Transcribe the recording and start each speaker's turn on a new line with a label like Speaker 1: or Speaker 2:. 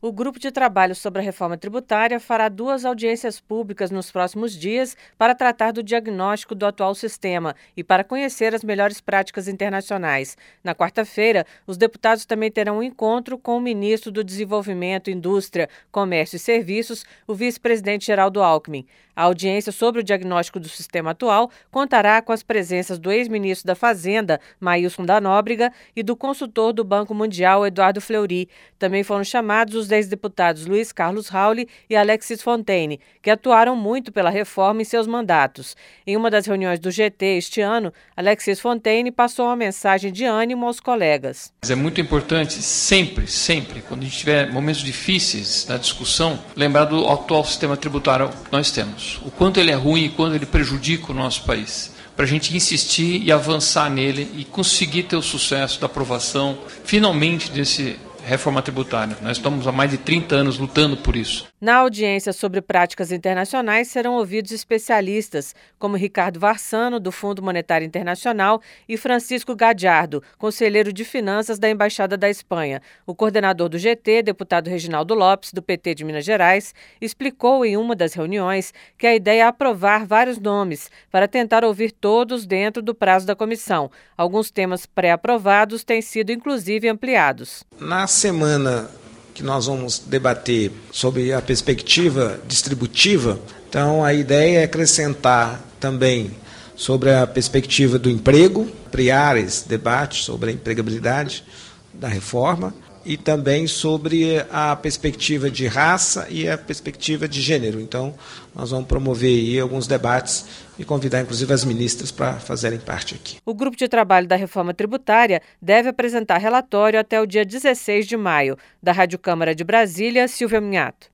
Speaker 1: O grupo de trabalho sobre a reforma tributária fará duas audiências públicas nos próximos dias para tratar do diagnóstico do atual sistema e para conhecer as melhores práticas internacionais. Na quarta-feira, os deputados também terão um encontro com o ministro do Desenvolvimento, Indústria, Comércio e Serviços, o vice-presidente Geraldo Alckmin. A audiência sobre o diagnóstico do sistema atual contará com as presenças do ex-ministro da Fazenda, Maílson da Nóbrega, e do consultor do Banco Mundial, Eduardo Fleury. Também foram chamados os ex-deputados Luiz Carlos Rauli e Alexis Fontaine, que atuaram muito pela reforma em seus mandatos. Em uma das reuniões do GT este ano, Alexis Fontaine passou uma mensagem de ânimo aos colegas.
Speaker 2: É muito importante sempre, sempre, quando a gente tiver momentos difíceis na discussão, lembrar do atual sistema tributário que nós temos o quanto ele é ruim e quanto ele prejudica o nosso país. Para a gente insistir e avançar nele e conseguir ter o sucesso da aprovação, finalmente, desse reforma tributária. Nós estamos há mais de 30 anos lutando por isso.
Speaker 1: Na audiência sobre práticas internacionais serão ouvidos especialistas, como Ricardo Varsano, do Fundo Monetário Internacional, e Francisco Gadiardo, conselheiro de finanças da Embaixada da Espanha. O coordenador do GT, deputado Reginaldo Lopes, do PT de Minas Gerais, explicou em uma das reuniões que a ideia é aprovar vários nomes para tentar ouvir todos dentro do prazo da comissão. Alguns temas pré-aprovados têm sido inclusive ampliados.
Speaker 3: Na semana que nós vamos debater sobre a perspectiva distributiva, então a ideia é acrescentar também sobre a perspectiva do emprego, ampliar esse debate sobre a empregabilidade da reforma e também sobre a perspectiva de raça e a perspectiva de gênero. Então, nós vamos promover aí alguns debates e convidar inclusive as ministras para fazerem parte aqui.
Speaker 1: O grupo de trabalho da reforma tributária deve apresentar relatório até o dia 16 de maio. Da Rádio Câmara de Brasília, Silvia Minhato.